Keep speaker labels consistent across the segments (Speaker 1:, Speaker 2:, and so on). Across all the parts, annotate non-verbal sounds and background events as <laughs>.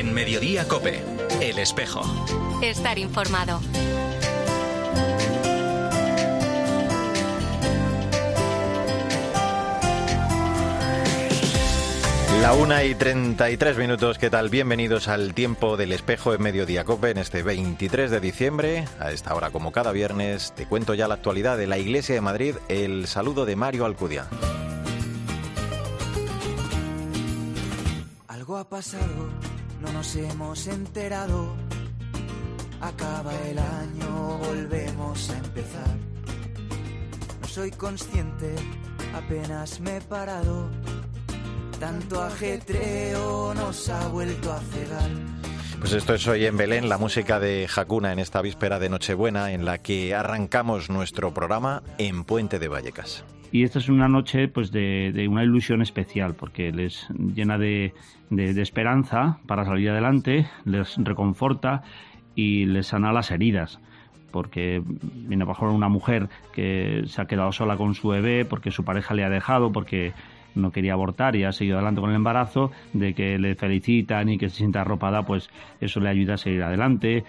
Speaker 1: En Mediodía Cope, El Espejo.
Speaker 2: Estar informado.
Speaker 3: La una y 33 minutos, ¿qué tal? Bienvenidos al tiempo del espejo en Mediodía Cope en este 23 de diciembre. A esta hora, como cada viernes, te cuento ya la actualidad de la Iglesia de Madrid. El saludo de Mario Alcudia.
Speaker 4: Algo ha pasado, no nos hemos enterado. Acaba el año, volvemos a empezar. No soy consciente, apenas me he parado. Tanto ajetreo nos ha vuelto a cegar.
Speaker 3: Pues esto es hoy en Belén, la música de Jacuna en esta víspera de Nochebuena en la que arrancamos nuestro programa en Puente de Vallecas.
Speaker 5: Y esta es una noche pues de, de una ilusión especial porque les llena de, de, esperanza para salir adelante, les reconforta y les sana las heridas porque viene bajo una mujer que se ha quedado sola con su bebé, porque su pareja le ha dejado, porque no quería abortar y ha seguido adelante con el embarazo, de que le felicitan y que se sienta arropada, pues eso le ayuda a seguir adelante.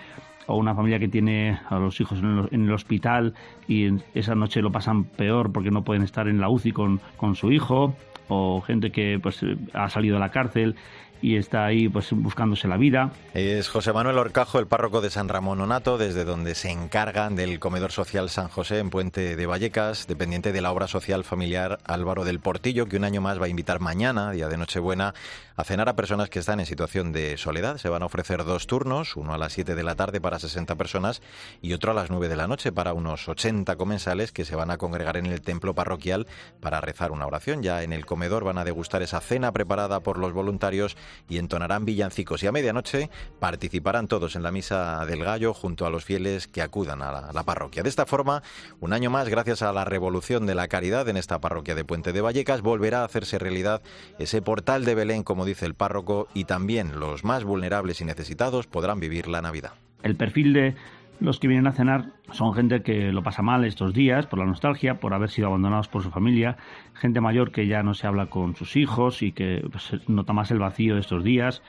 Speaker 5: O una familia que tiene a los hijos en el, hospital y esa noche lo pasan peor porque no pueden estar en la UCI con, con su hijo. O gente que pues ha salido de la cárcel y está ahí pues buscándose la vida.
Speaker 3: Es José Manuel Orcajo, el párroco de San Ramón Onato, desde donde se encargan del comedor social San José en Puente de Vallecas, dependiente de la obra social familiar Álvaro del Portillo, que un año más va a invitar mañana, día de Nochebuena, a cenar a personas que están en situación de soledad. Se van a ofrecer dos turnos, uno a las 7 de la tarde para 60 personas y otro a las 9 de la noche para unos 80 comensales que se van a congregar en el templo parroquial para rezar una oración. Ya en el comedor van a degustar esa cena preparada por los voluntarios y entonarán villancicos. Y a medianoche participarán todos en la misa del gallo junto a los fieles que acudan a la, parroquia. De esta forma, un año más, gracias a la revolución de la caridad en esta parroquia de Puente de Vallecas, volverá a hacerse realidad ese portal de Belén, como dice el párroco, y también los más vulnerables y necesitados podrán vivir la Navidad.
Speaker 5: El perfil de los que vienen a cenar son gente que lo pasa mal estos días por la nostalgia, por haber sido abandonados por su familia, gente mayor que ya no se habla con sus hijos y que pues, nota más el vacío de estos días,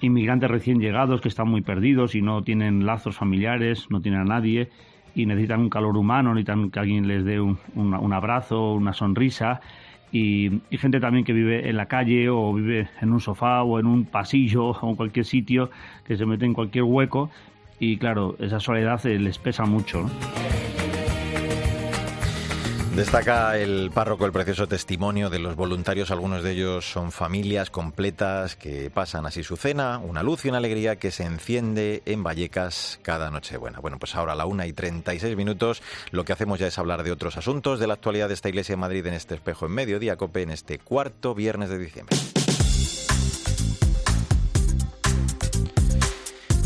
Speaker 5: inmigrantes recién llegados que están muy perdidos y no tienen lazos familiares, no tienen a nadie y necesitan un calor humano, necesitan que alguien les dé un, un, abrazo, una sonrisa. Y, gente también que vive en la calle o vive en un sofá o en un pasillo o en cualquier sitio que se mete en cualquier hueco y claro, esa soledad les pesa mucho.
Speaker 3: Destaca el párroco el precioso testimonio de los voluntarios, algunos de ellos son familias completas que pasan así su cena, una luz y una alegría que se enciende en Vallecas cada noche. Bueno, bueno, pues ahora a la una y 36 minutos lo que hacemos ya es hablar de otros asuntos de la actualidad de esta iglesia de Madrid en este espejo en mediodía, COPE, en este cuarto viernes de diciembre.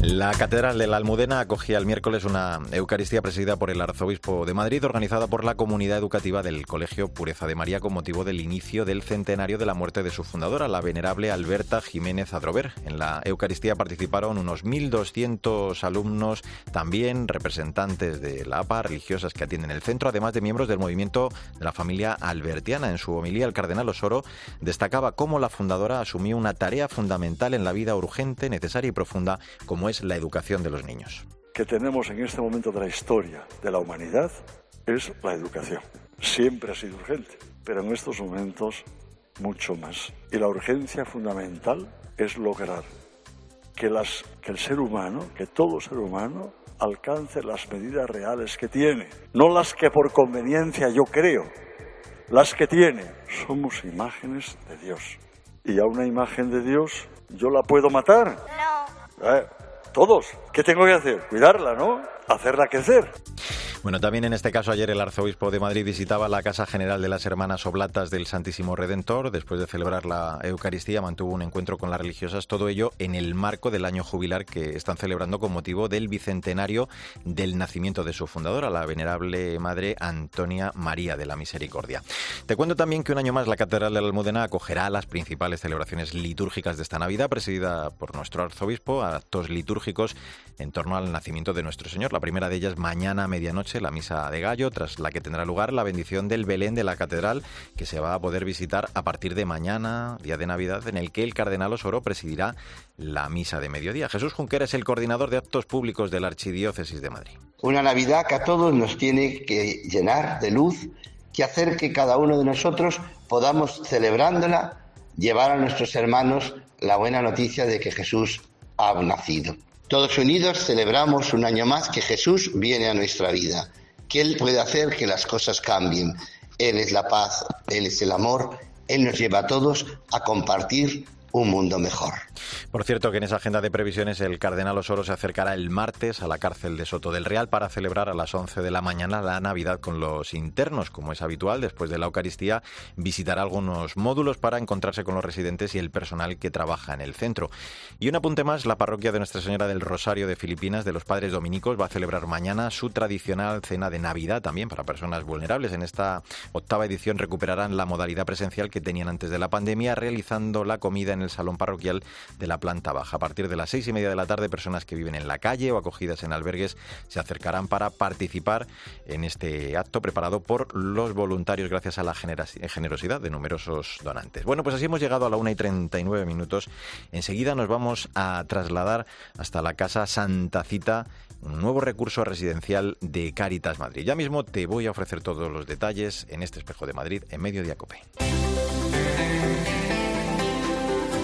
Speaker 3: La Catedral de la Almudena acogía el miércoles una Eucaristía presidida por el Arzobispo de Madrid, organizada por la comunidad educativa del Colegio Pureza de María con motivo del inicio del centenario de la muerte de su fundadora, la venerable Alberta Jiménez Adrover. En la Eucaristía participaron unos 1.200 alumnos, también representantes de la APA, religiosas que atienden el centro, además de miembros del movimiento de la familia albertiana. En su homilía, el cardenal Osoro destacaba cómo la fundadora asumió una tarea fundamental en la vida urgente, necesaria y profunda como es la educación de los niños.
Speaker 6: Que tenemos en este momento de la historia de la humanidad es la educación. Siempre ha sido urgente, pero en estos momentos mucho más. Y la urgencia fundamental es lograr que, las, que el ser humano, que todo ser humano, alcance las medidas reales que tiene, no las que por conveniencia yo creo, las que tiene. Somos imágenes de Dios. Y a una imagen de Dios, ¿yo la puedo matar?
Speaker 7: No.
Speaker 6: Eh, todos. ¿Qué tengo que hacer? Cuidarla, ¿no? Hacerla crecer.
Speaker 3: Bueno, también en este caso ayer el arzobispo de Madrid visitaba la Casa General de las Hermanas Oblatas del Santísimo Redentor. Después de celebrar la Eucaristía mantuvo un encuentro con las religiosas, todo ello en el marco del año jubilar que están celebrando con motivo del bicentenario del nacimiento de su fundadora, la venerable madre Antonia María de la Misericordia. Te cuento también que un año más la Catedral de la Almudena acogerá las principales celebraciones litúrgicas de esta Navidad, presidida por nuestro arzobispo, actos litúrgicos en torno al nacimiento de nuestro Señor. La primera de ellas mañana a medianoche la misa de gallo, tras la que tendrá lugar la bendición del Belén de la Catedral, que se va a poder visitar a partir de mañana, día de Navidad, en el que el cardenal Osoro presidirá la misa de mediodía. Jesús Junquera es el coordinador de actos públicos de la Archidiócesis de Madrid.
Speaker 7: Una Navidad que a todos nos tiene que llenar de luz, que hacer que cada uno de nosotros podamos, celebrándola, llevar a nuestros hermanos la buena noticia de que Jesús ha nacido. Todos unidos celebramos un año más que Jesús viene a nuestra vida, que Él puede hacer que las cosas cambien. Él es la paz, Él es el amor, Él nos lleva a todos a compartir un mundo mejor.
Speaker 3: Por cierto, que en esa agenda de previsiones el cardenal Osoro se acercará el martes a la cárcel de Soto del Real para celebrar a las 11 de la mañana la Navidad con los internos. Como es habitual, después de la Eucaristía visitará algunos módulos para encontrarse con los residentes y el personal que trabaja en el centro. Y un apunte más, la parroquia de Nuestra Señora del Rosario de Filipinas de los Padres Dominicos va a celebrar mañana su tradicional cena de Navidad también para personas vulnerables. En esta octava edición recuperarán la modalidad presencial que tenían antes de la pandemia, realizando la comida en el salón parroquial de la planta baja. A partir de las seis y media de la tarde, personas que viven en la calle o acogidas en albergues se acercarán para participar en este acto preparado por los voluntarios gracias a la generosidad de numerosos donantes. Bueno, pues así hemos llegado a la una y 39 minutos. Enseguida nos vamos a trasladar hasta la casa Santa Cita un nuevo recurso residencial de Caritas Madrid. Ya mismo te voy a ofrecer todos los detalles en este espejo de Madrid en medio de Acope.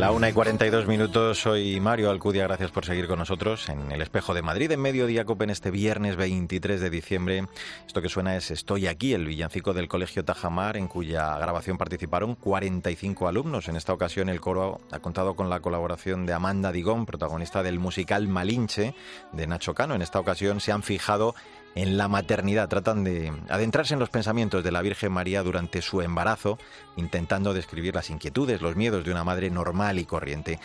Speaker 3: La una y 42 minutos, soy Mario Alcudia, gracias por seguir con nosotros en el Espejo de Madrid, en Mediodía Cope, en este viernes 23 de diciembre. Esto que suena es Estoy aquí, el villancico del Colegio Tajamar, en cuya grabación participaron 45 alumnos. En esta ocasión el coro ha contado con la colaboración de Amanda Digón, protagonista del musical Malinche de Nacho Cano. En esta ocasión se han fijado en la maternidad. Tratan de adentrarse en los pensamientos de la Virgen María durante su embarazo, intentando describir las inquietudes, los miedos de una madre normal y corriente.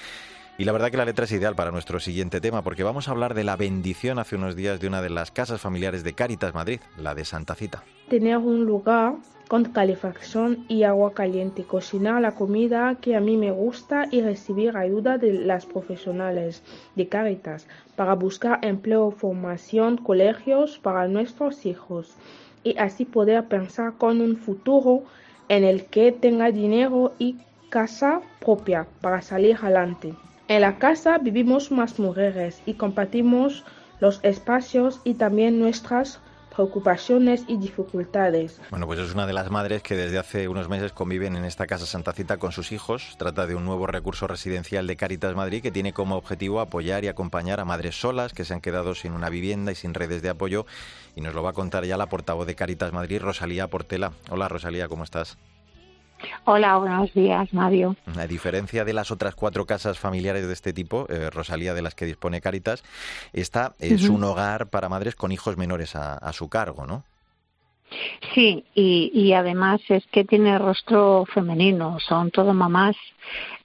Speaker 3: Y la verdad que la letra es ideal para nuestro siguiente tema, porque vamos a hablar de la bendición hace unos días de una de las casas familiares de Cáritas Madrid, la de Santa Cita.
Speaker 8: Tener un lugar con calefacción y agua caliente, cocinar la comida que a mí me gusta y recibir ayuda de las profesionales de Caritas para buscar empleo, formación, colegios para nuestros hijos y así poder pensar con un futuro en el que tenga dinero y casa propia para salir adelante. En la casa vivimos más mujeres y compartimos los espacios y también nuestras preocupaciones y dificultades.
Speaker 3: Bueno, pues es una de las madres que desde hace unos meses conviven en esta casa Santa Cita con sus hijos. Trata de un nuevo recurso residencial de Caritas Madrid que tiene como objetivo apoyar y acompañar a madres solas que se han quedado sin una vivienda y sin redes de apoyo. Y nos lo va a contar ya la portavoz de Caritas Madrid, Rosalía Portela. Hola Rosalía, ¿cómo estás?
Speaker 9: Hola, buenos días, Mario.
Speaker 3: A diferencia de las otras cuatro casas familiares de este tipo, eh, Rosalía, de las que dispone Caritas, esta es un hogar para madres con hijos menores a, a su cargo, ¿no?
Speaker 9: Sí, y, y, además es que tiene rostro femenino, son todo mamás.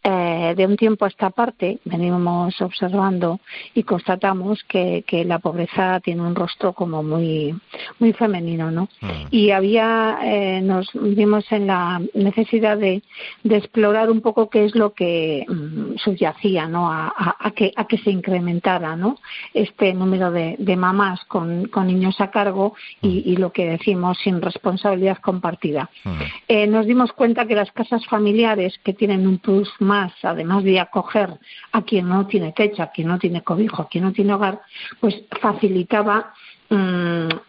Speaker 9: Eh, de un tiempo a esta parte venimos observando y constatamos que, que, la pobreza tiene un rostro como muy muy femenino, ¿no?
Speaker 3: Mm.
Speaker 9: Y había, eh, nos vimos en la necesidad de, de, explorar un poco qué es lo que mm, subyacía, ¿no? A, a, a, que, a que se incrementara, ¿no? Este número de, de mamás con, con, niños a cargo y, y, lo que decimos sin responsabilidad compartida.
Speaker 3: Mm.
Speaker 9: Eh, nos dimos cuenta que las casas familiares que tienen un plus más, además de acoger a quien no tiene techo, a quien no tiene cobijo, a quien no tiene hogar, pues facilitaba mmm,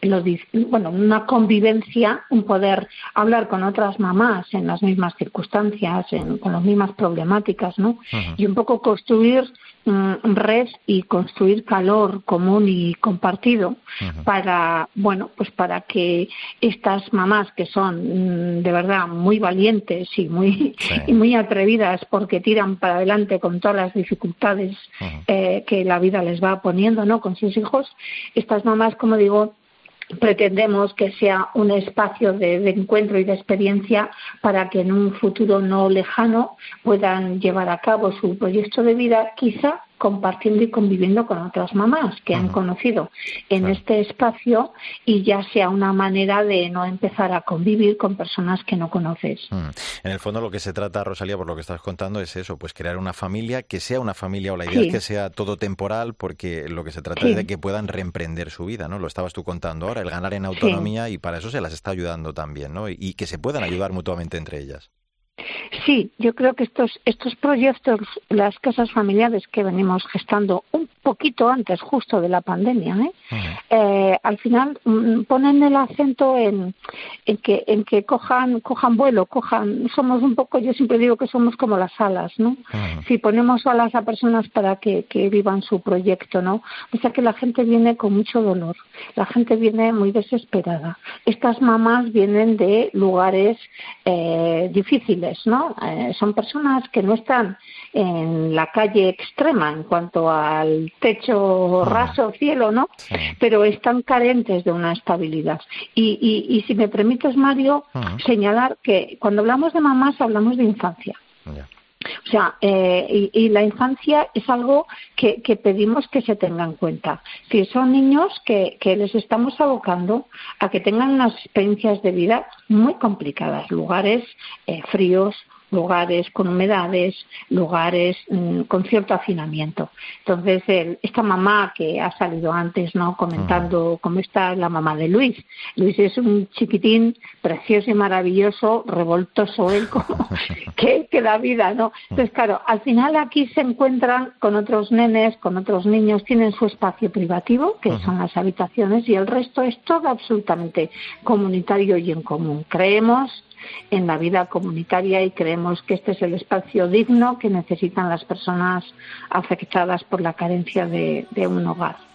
Speaker 9: lo, bueno, una convivencia, un poder hablar con otras mamás en las mismas circunstancias, en, con las mismas problemáticas, ¿no?
Speaker 3: Uh -huh.
Speaker 9: Y un poco construir mmm, red y construir calor común y compartido
Speaker 3: uh -huh.
Speaker 9: para, bueno, pues para que estas mamás que son mmm, de verdad muy valientes y muy,
Speaker 3: Sí.
Speaker 9: y muy atrevidas porque tiran para adelante con todas las dificultades
Speaker 3: Uh -huh.
Speaker 9: eh, que la vida les va poniendo, ¿no? Con sus hijos, estas mamás, como digo, pretendemos que sea un espacio de, encuentro y de experiencia para que en un futuro no lejano puedan llevar a cabo su proyecto de vida, quizá compartiendo y conviviendo con otras mamás que han conocido en este espacio y ya sea una manera de no empezar a convivir con personas que no conoces.
Speaker 3: En el fondo lo que se trata, Rosalía, por lo que estás contando, es eso, pues crear una familia que sea una familia o la idea es que sea todo temporal porque lo que se trata es de que puedan reemprender su vida, ¿no? Lo estabas tú contando ahora, el ganar en autonomía y para eso se las está ayudando también, ¿no? Y que se puedan ayudar mutuamente entre ellas.
Speaker 9: Sí, yo creo que estos, estos proyectos, las casas familiares que venimos gestando un poquito antes justo de la pandemia, ¿eh? eh al final mm, ponen el acento en, en, que, en que cojan, cojan vuelo, cojan, somos un poco, yo siempre digo que somos como las alas, ¿no? Si ponemos alas a personas para que, que vivan su proyecto, ¿no? O sea que la gente viene con mucho dolor, la gente viene muy desesperada. Estas mamás vienen de lugares eh, difíciles, ¿no? Eh, son personas que no están en la calle extrema en cuanto al techo raso, cielo, ¿no? Pero están carentes de una estabilidad. Y, y, si me permites, Mario, señalar que cuando hablamos de mamás hablamos de infancia. O sea, eh, y, la infancia es algo que, pedimos que se tenga en cuenta. Si son niños que, que, les estamos abocando a que tengan unas experiencias de vida muy complicadas, lugares eh, fríos, lugares con humedades, lugares mm, con cierto hacinamiento. Entonces, esta mamá que ha salido antes, ¿no? Comentando cómo está la mamá de Luis. Luis es un chiquitín precioso y maravilloso, revoltoso él, <laughs> que, que da vida, ¿no? Entonces, claro, al final aquí se encuentran con otros nenes, con otros niños, tienen su espacio privativo, que son las habitaciones, y el resto es todo absolutamente comunitario y en común. Creemos en la vida comunitaria y creemos que este es el espacio digno que necesitan las personas afectadas por la carencia de, un hogar.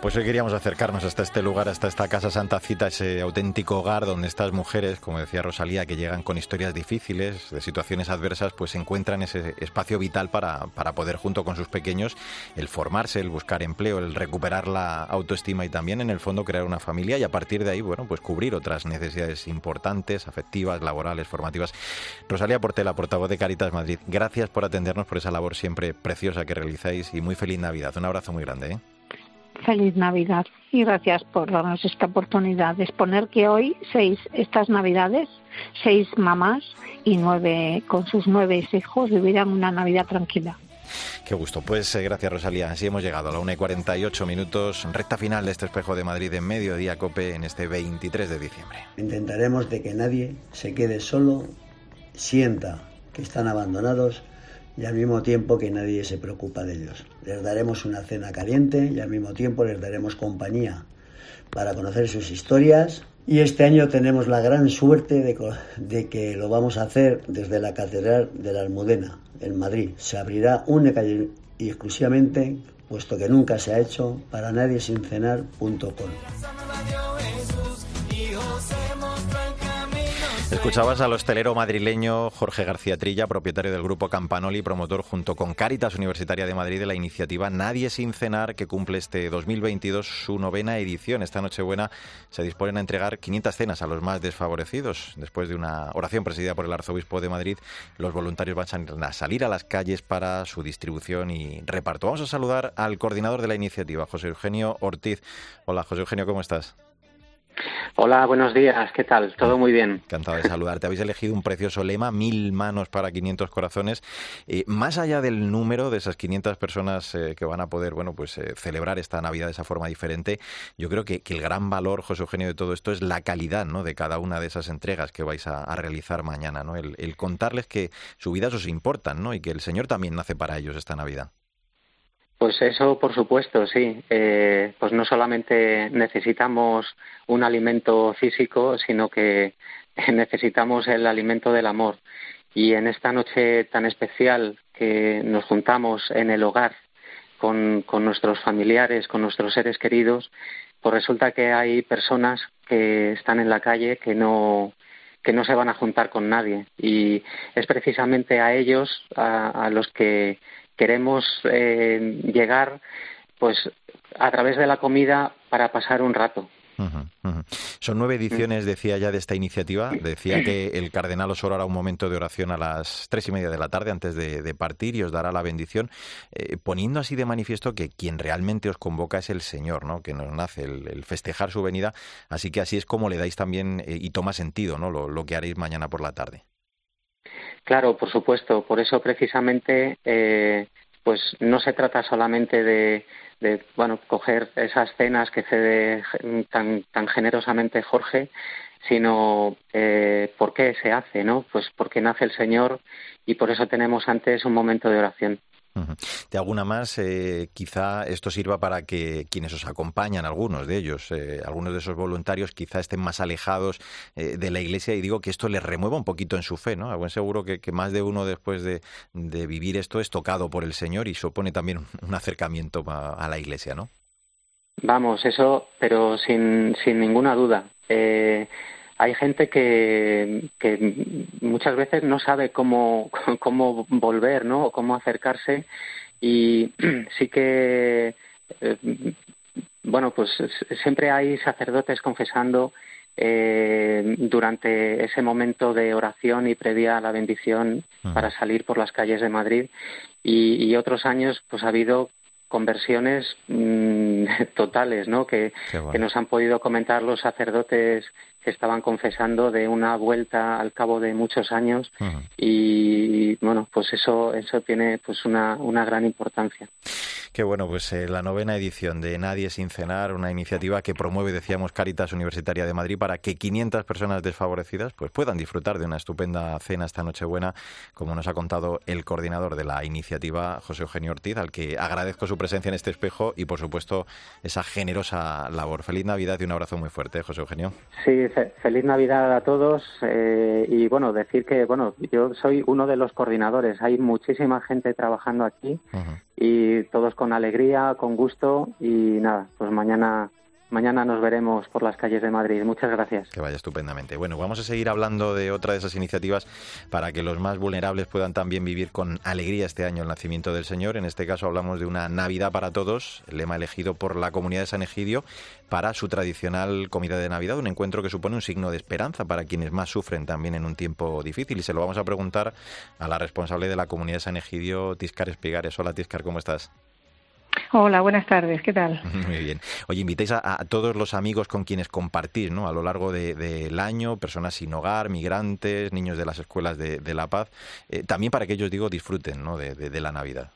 Speaker 3: Pues hoy queríamos acercarnos hasta este lugar, hasta esta Casa Santa Cita, ese auténtico hogar donde estas mujeres, como decía Rosalía, que llegan con historias difíciles, de situaciones adversas, pues encuentran ese espacio vital para, para poder, junto con sus pequeños, el formarse, el buscar empleo, el recuperar la autoestima y también, en el fondo, crear una familia y a partir de ahí, bueno, pues cubrir otras necesidades importantes, afectivas, laborales, formativas. Rosalía Portela, portavoz de Caritas Madrid, gracias por atendernos, por esa labor siempre preciosa que realizáis y muy feliz Navidad. Un abrazo muy grande. ¿eh?
Speaker 9: Feliz Navidad y gracias por darnos esta oportunidad de exponer que hoy, seis, estas Navidades, seis mamás y nueve, con sus nueve hijos, vivirán una Navidad tranquila.
Speaker 3: Qué gusto. Pues eh, gracias, Rosalía. Así hemos llegado a la 1 y 48 minutos, recta final de este espejo de Madrid en mediodía COPE en este 23 de diciembre.
Speaker 10: Intentaremos de que nadie se quede solo, sienta que están abandonados y al mismo tiempo que nadie se preocupa de ellos. Les daremos una cena caliente y al mismo tiempo les daremos compañía para conocer sus historias. Y este año tenemos la gran suerte de, que lo vamos a hacer desde la Catedral de la Almudena, en Madrid. Se abrirá única y exclusivamente, puesto que nunca se ha hecho, para nadie sin cenar.com.
Speaker 3: Escuchabas al hostelero madrileño Jorge García Trilla, propietario del grupo Campanoli, promotor junto con Cáritas Universitaria de Madrid de la iniciativa Nadie sin cenar, que cumple este 2022 su novena edición. Esta Nochebuena se disponen a entregar 500 cenas a los más desfavorecidos. Después de una oración presidida por el arzobispo de Madrid, los voluntarios van a salir a las calles para su distribución y reparto. Vamos a saludar al coordinador de la iniciativa, José Eugenio Ortiz. Hola, José Eugenio, ¿cómo estás?
Speaker 11: Hola, buenos días, ¿qué tal? Todo muy bien.
Speaker 3: Encantado de saludarte. Habéis elegido un precioso lema, mil manos para 500 corazones. Eh, más allá del número de esas 500 personas eh, que van a poder, bueno, pues eh, celebrar esta Navidad de esa forma diferente, yo creo que, el gran valor, José Eugenio, de todo esto es la calidad, ¿no? De cada una de esas entregas que vais a, realizar mañana, ¿no? El, el, contarles que su vida os importa, ¿no? Y que el Señor también nace para ellos esta Navidad.
Speaker 11: Pues eso, por supuesto, sí. Eh, pues no solamente necesitamos un alimento físico, sino que <laughs> necesitamos el alimento del amor. Y en esta noche tan especial que nos juntamos en el hogar con, nuestros familiares, con nuestros seres queridos, pues resulta que hay personas que están en la calle que no, que no se van a juntar con nadie. Y es precisamente a ellos a los que queremos eh, llegar pues a través de la comida para pasar un rato
Speaker 3: Son nueve ediciones, decía ya, de esta iniciativa. Decía que el cardenal os hará un momento de oración a las tres y media de la tarde antes de, partir y os dará la bendición, eh, poniendo así de manifiesto que quien realmente os convoca es el Señor, ¿no? que nos nace el, festejar su venida. Así que así es como le dais también eh, y toma sentido ¿no? lo, que haréis mañana por la tarde.
Speaker 11: Claro, por supuesto. Por eso precisamente, eh, pues no se trata solamente de de bueno coger esas cenas que cede tan tan generosamente Jorge sino eh, por qué se hace no pues porque nace el Señor y por eso tenemos antes un momento de oración
Speaker 3: de alguna más, eh, quizá esto sirva para que quienes os acompañan, algunos de ellos, eh, algunos de esos voluntarios, quizá estén más alejados eh, de la Iglesia y digo que esto les remueva un poquito en su fe, ¿no? A buen seguro que, más de uno después de, vivir esto es tocado por el Señor y supone también un acercamiento a, la Iglesia, ¿no?
Speaker 11: Vamos, eso, pero sin, sin ninguna duda hay gente que, que muchas veces no sabe cómo, <laughs> cómo volver, ¿no? O cómo acercarse y <clears throat> sí que, eh, bueno, pues siempre hay sacerdotes confesando eh, durante ese momento de oración y previa a la bendición para salir por las calles de Madrid y, y otros años pues ha habido conversiones mm, <laughs> totales, ¿no? Que, que, nos han podido comentar los sacerdotes que estaban confesando de una vuelta al cabo de muchos años y bueno pues eso eso tiene pues una, una gran importancia
Speaker 3: Qué bueno, pues eh, la novena edición de Nadie sin cenar, una iniciativa que promueve, decíamos, Caritas Universitaria de Madrid para que 500 personas desfavorecidas pues puedan disfrutar de una estupenda cena esta Nochebuena, como nos ha contado el coordinador de la iniciativa, José Eugenio Ortiz, al que agradezco su presencia en este espejo y, por supuesto, esa generosa labor. Feliz Navidad y un abrazo muy fuerte, José Eugenio.
Speaker 11: Sí, feliz Navidad a todos eh, y bueno, decir que bueno, yo soy uno de los coordinadores. Hay muchísima gente trabajando aquí y todos con alegría, con gusto y nada, pues mañana Mañana nos veremos por las calles de Madrid. Muchas gracias.
Speaker 3: Que vaya estupendamente. Bueno, vamos a seguir hablando de otra de esas iniciativas para que los más vulnerables puedan también vivir con alegría este año el nacimiento del Señor. En este caso hablamos de una Navidad para todos, el lema elegido por la comunidad de San Egidio para su tradicional comida de Navidad, un encuentro que supone un signo de esperanza para quienes más sufren también en un tiempo difícil. Y se lo vamos a preguntar a la responsable de la comunidad de San Egidio, Tiscar Espigares. Hola Tiscar, ¿cómo estás?
Speaker 12: Hola, buenas tardes, ¿qué tal? <laughs>
Speaker 3: Muy bien. Oye, invitáis a, todos los amigos con quienes compartís, ¿no? A lo largo del año, personas sin hogar, migrantes, niños de las escuelas de, La Paz, eh, también para que ellos, digo, disfruten, ¿no? de la Navidad.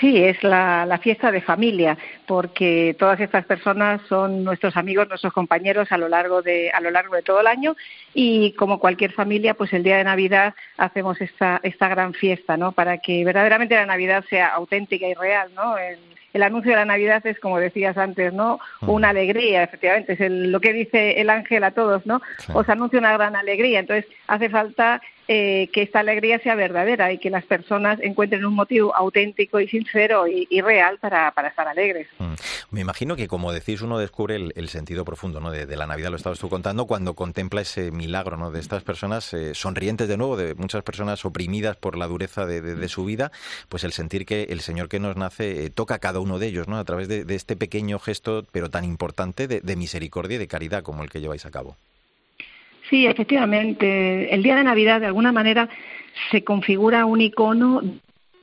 Speaker 12: Sí, es la, la, fiesta de familia, porque todas estas personas son nuestros amigos, nuestros compañeros a lo largo de a lo largo de todo el año y como cualquier familia, pues el día de Navidad hacemos esta esta gran fiesta, ¿no? Para que verdaderamente la Navidad sea auténtica y real, ¿no? El, el anuncio de la Navidad es, como decías antes, ¿no? Una alegría, efectivamente, es lo que dice el ángel a todos, ¿no? Os anuncia una gran alegría. Entonces, hace falta eh, que esta alegría sea verdadera y que las personas encuentren un motivo auténtico y sincero y, real para, para, estar alegres. Mm.
Speaker 3: Me imagino que, como decís, uno descubre el, sentido profundo ¿no? de, la Navidad, lo estabas tú contando, cuando contempla ese milagro ¿no? de estas personas eh, sonrientes de nuevo, de muchas personas oprimidas por la dureza de, su vida, pues el sentir que el Señor que nos nace eh, toca a cada uno de ellos, ¿no? a través de, este pequeño gesto, pero tan importante de misericordia y de caridad como el que lleváis a cabo.
Speaker 12: Sí, efectivamente. El día de Navidad, de alguna manera, se configura un icono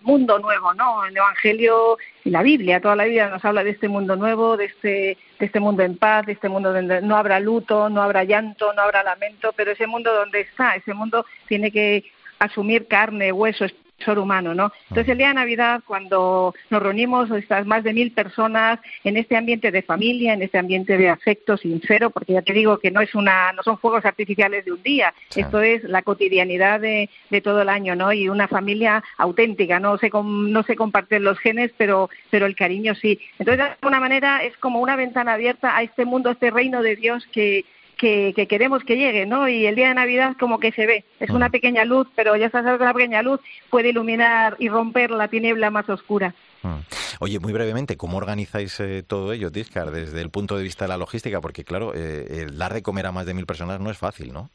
Speaker 12: mundo nuevo, ¿no? El Evangelio y la Biblia, toda la Biblia nos habla de este mundo nuevo, de este, de este mundo en paz, de este mundo donde no habrá luto, no habrá llanto, no habrá lamento, pero ese mundo donde está, ese mundo tiene que asumir carne, hueso, ser humano, ¿no? Entonces el día de Navidad, cuando nos reunimos estas más de mil personas en este ambiente de familia, en este ambiente de afecto sincero, porque ya te digo que no es una, no son fuegos artificiales de un día, esto es la cotidianidad de, de, todo el año, ¿no? Y una familia auténtica, no se no se comparten los genes, pero pero el cariño sí. Entonces de alguna manera es como una ventana abierta a este mundo, a este reino de Dios que que, queremos que llegue, ¿no? Y el día de Navidad como que se ve, es una pequeña luz, pero ya sabes que una pequeña luz puede iluminar y romper la tiniebla más oscura.
Speaker 3: Oye, muy brevemente, ¿cómo organizáis eh, todo ello, Tiscar, desde el punto de vista de la logística? Porque, claro, eh, dar de comer a más de mil personas no es fácil, ¿no?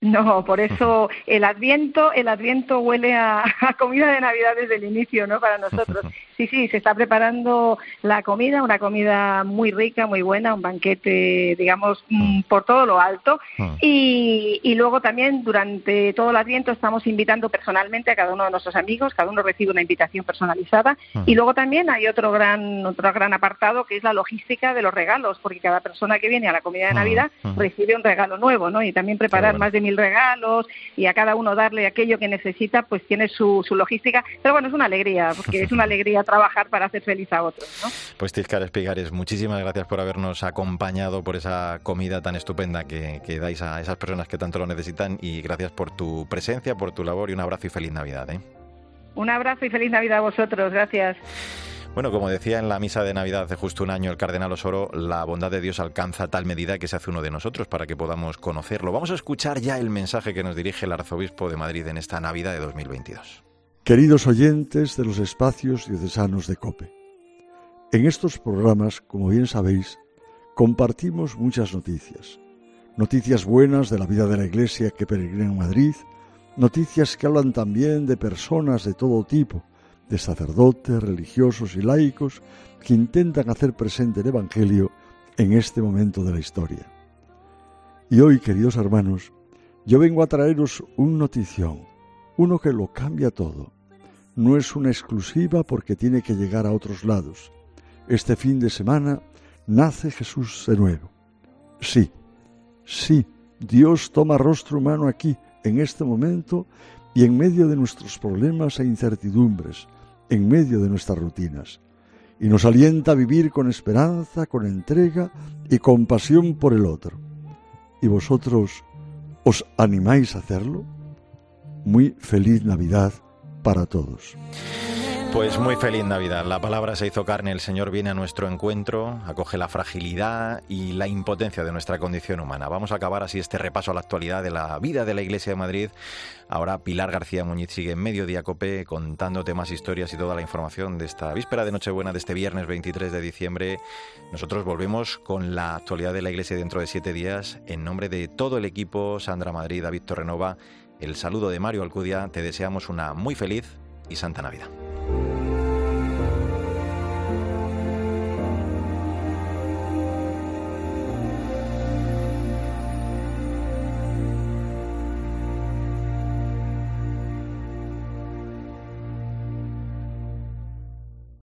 Speaker 12: No, por eso <laughs> el Adviento, el Adviento huele <laughs> a, comida de Navidad desde el inicio, ¿no? Para nosotros. <laughs> Sí, sí, se está preparando la comida, una comida muy rica, muy buena, un banquete, digamos, mm, por todo lo alto. Ah. Y, y luego también durante todo el Adviento estamos invitando personalmente a cada uno de nuestros amigos, cada uno recibe una invitación personalizada. Y luego también hay otro gran, otro gran apartado que es la logística de los regalos, porque cada persona que viene a la comida de Navidad recibe un regalo nuevo, ¿no? Y también preparar más de regalos y a cada uno darle aquello que necesita, pues tiene su, su logística. Pero bueno, es una alegría, porque es una alegría trabajar para hacer feliz a otros. ¿no?
Speaker 3: Pues Tizcar Espigares, muchísimas gracias por habernos acompañado, por esa comida tan estupenda que, que, dais a esas personas que tanto lo necesitan y gracias por tu presencia, por tu labor y un abrazo y feliz Navidad. ¿eh?
Speaker 12: Un abrazo y feliz Navidad a vosotros. Gracias.
Speaker 3: Bueno, como decía en la misa de Navidad hace justo un año el cardenal Osoro, la bondad de Dios alcanza tal medida que se hace uno de nosotros para que podamos conocerlo. Vamos a escuchar ya el mensaje que nos dirige el arzobispo de Madrid en esta Navidad de 2022.
Speaker 13: Queridos oyentes de los espacios diocesanos de COPE, en estos programas, como bien sabéis, compartimos muchas noticias. Noticias buenas de la vida de la Iglesia que peregrina en Madrid, noticias que hablan también de personas de todo tipo, de sacerdotes, religiosos y laicos que intentan hacer presente el Evangelio en este momento de la historia. Y hoy, queridos hermanos, yo vengo a traeros un notición, uno que lo cambia todo. No es una exclusiva porque tiene que llegar a otros lados. Este fin de semana nace Jesús de nuevo. Sí, sí, Dios toma rostro humano aquí, en este momento, y en medio de nuestros problemas e incertidumbres, en medio de nuestras rutinas y nos alienta a vivir con esperanza, con entrega y compasión por el otro. ¿Y vosotros os animáis a hacerlo? Muy feliz Navidad para todos.
Speaker 3: Pues muy feliz Navidad. La palabra se hizo carne, el Señor viene a nuestro encuentro, acoge la fragilidad y la impotencia de nuestra condición humana. Vamos a acabar así este repaso a la actualidad de la vida de la Iglesia de Madrid. Ahora Pilar García Muñiz sigue en medio día cope contándote más historias y toda la información de esta víspera de Nochebuena de este viernes 23 de diciembre. Nosotros volvemos con la actualidad de la Iglesia dentro de siete días. En nombre de todo el equipo, Sandra Madrid, David Torrenova, el saludo de Mario Alcudia, te deseamos una muy feliz y santa Navidad.